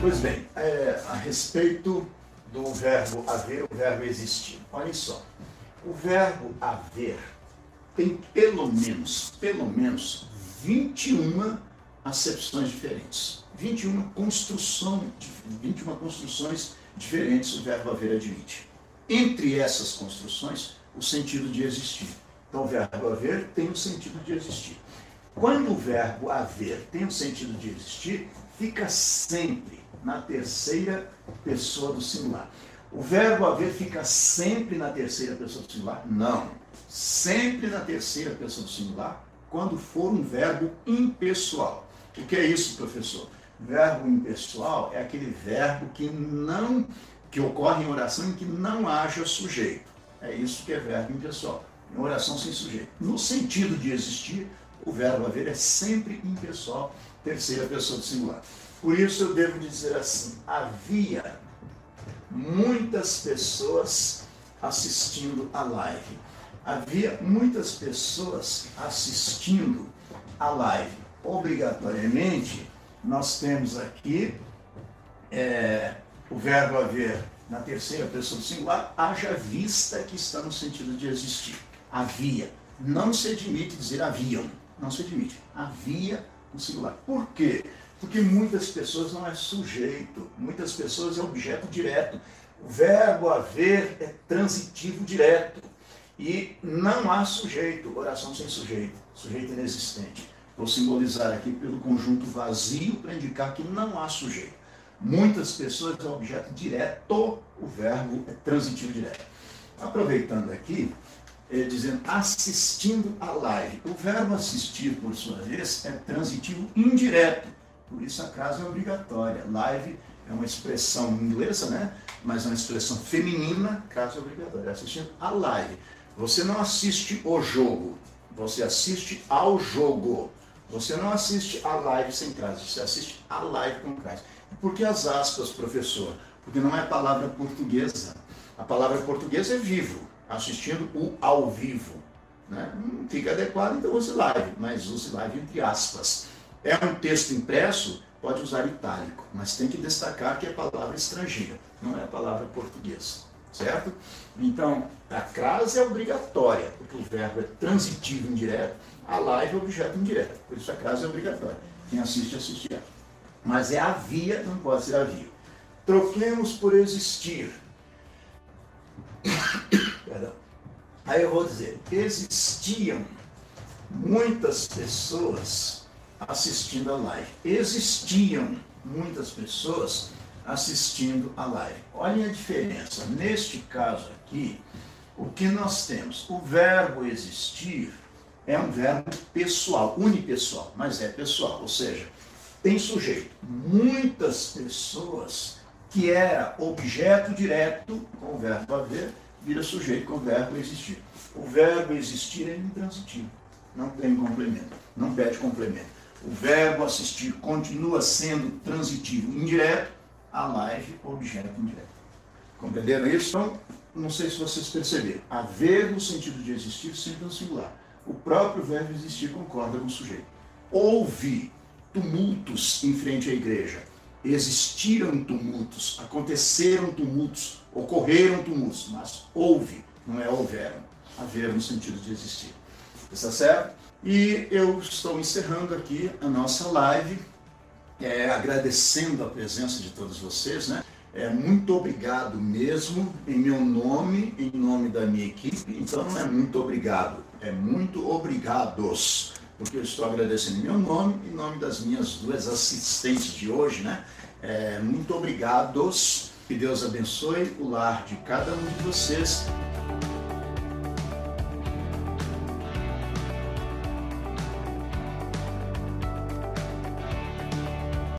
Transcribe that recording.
Pois bem, é, a respeito do verbo haver, o verbo existir. Olhem só, o verbo haver tem pelo menos, pelo menos 21 acepções diferentes. 21 construção, 21 construções diferentes o verbo haver admite. Entre essas construções, o sentido de existir. Então, o verbo haver tem o sentido de existir. Quando o verbo haver tem o sentido de existir, fica sempre na terceira pessoa do singular. O verbo haver fica sempre na terceira pessoa do singular? Não. Sempre na terceira pessoa do singular, quando for um verbo impessoal. O que é isso, professor? Verbo impessoal é aquele verbo que não que ocorre em oração em que não haja sujeito. É isso que é verbo impessoal. Em oração sem sujeito. No sentido de existir, o verbo haver é sempre impessoal, terceira pessoa do singular. Por isso eu devo dizer assim: havia muitas pessoas assistindo a live. Havia muitas pessoas assistindo a live. Obrigatoriamente, nós temos aqui é, o verbo haver na terceira pessoa do singular, haja vista que está no sentido de existir. Havia. Não se admite dizer haviam. Não se admite. Havia no singular. Por quê? Porque muitas pessoas não é sujeito, muitas pessoas é objeto direto. O verbo haver é transitivo direto. E não há sujeito, oração sem sujeito, sujeito inexistente. Vou simbolizar aqui pelo conjunto vazio para indicar que não há sujeito. Muitas pessoas é objeto direto, o verbo é transitivo direto. Aproveitando aqui, é, dizendo assistindo a live. O verbo assistir, por sua vez, é transitivo indireto. Por isso a crase é obrigatória. Live é uma expressão inglesa, né? Mas é uma expressão feminina, crase é obrigatória. Assistindo a live. Você não assiste o jogo, você assiste ao jogo. Você não assiste a live sem crase, você assiste a live com crase. Por que as aspas, professor? Porque não é palavra portuguesa. A palavra portuguesa é vivo, assistindo o ao vivo. Né? Não fica adequado, então use live, mas use live entre aspas. É um texto impresso, pode usar itálico, mas tem que destacar que é palavra estrangeira, não é a palavra portuguesa, certo? Então, a crase é obrigatória, porque o verbo é transitivo indireto, a live é objeto indireto, por isso a crase é obrigatória. Quem assiste, assiste Mas é havia, não pode ser havia. Troquemos por existir. Aí eu vou dizer, existiam muitas pessoas assistindo a live. Existiam muitas pessoas assistindo a live. Olhem a diferença. Neste caso aqui, o que nós temos? O verbo existir é um verbo pessoal, unipessoal, mas é pessoal, ou seja, tem sujeito. Muitas pessoas que era objeto direto com o verbo haver, vira sujeito com o verbo existir. O verbo existir é intransitivo, não tem complemento, não pede complemento o verbo assistir continua sendo transitivo indireto, a live objeto indireto. Compreenderam isso? Então, não sei se vocês perceberam. Haver no sentido de existir sempre no singular. O próprio verbo existir concorda com o sujeito. Houve tumultos em frente à igreja. Existiram tumultos, aconteceram tumultos, ocorreram tumultos, mas houve, não é houveram. Haver no sentido de existir. Está certo? E eu estou encerrando aqui a nossa live, é, agradecendo a presença de todos vocês, né? É, muito obrigado mesmo, em meu nome, em nome da minha equipe. Então não é muito obrigado, é muito obrigados, porque eu estou agradecendo em meu nome, em nome das minhas duas assistentes de hoje, né? É, muito obrigados, que Deus abençoe o lar de cada um de vocês